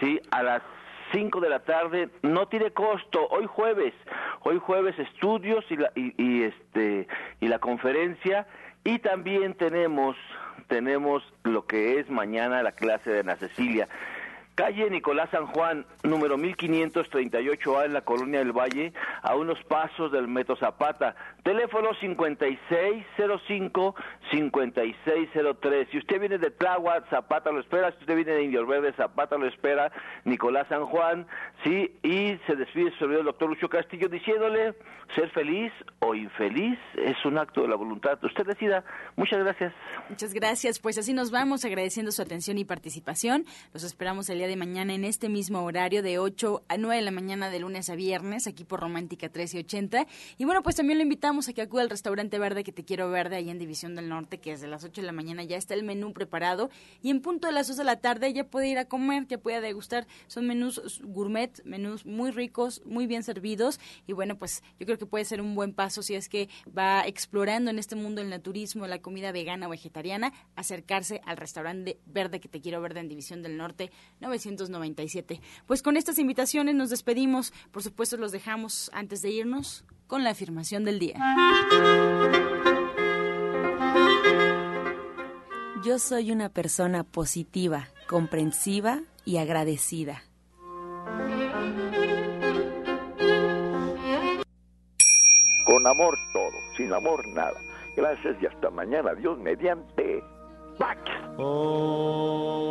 ¿sí? A las 5 de la tarde, no tiene costo, hoy jueves, hoy jueves estudios y, la, y, este, y la conferencia, y también tenemos, tenemos lo que es mañana la clase de Ana Cecilia calle Nicolás San Juan, número 1538A en la Colonia del Valle, a unos pasos del Metro Zapata. Teléfono 5605-5603. Si usted viene de Tláhuac, Zapata lo espera. Si usted viene de Indio Verde, Zapata lo espera. Nicolás San Juan, sí. Y se despide servidor, el doctor Lucio Castillo, diciéndole, ser feliz o infeliz es un acto de la voluntad. Usted decida. Muchas gracias. Muchas gracias. Pues así nos vamos, agradeciendo su atención y participación. Los esperamos el día de mañana en este mismo horario de 8 a 9 de la mañana de lunes a viernes, aquí por Romántica 1380. Y bueno, pues también lo invitamos a que acuda al restaurante verde que te quiero verde ahí en División del Norte, que desde las 8 de la mañana ya está el menú preparado y en punto de las 2 de la tarde ya puede ir a comer, ya puede degustar. Son menús gourmet, menús muy ricos, muy bien servidos y bueno, pues yo creo que puede ser un buen paso si es que va explorando en este mundo el naturismo, la comida vegana o vegetariana, acercarse al restaurante verde que te quiero verde en División del Norte 1997. Pues con estas invitaciones nos despedimos. Por supuesto, los dejamos antes de irnos con la afirmación del día. Yo soy una persona positiva, comprensiva y agradecida. Con amor todo, sin amor nada. Gracias y hasta mañana. Dios mediante. Pax. Oh.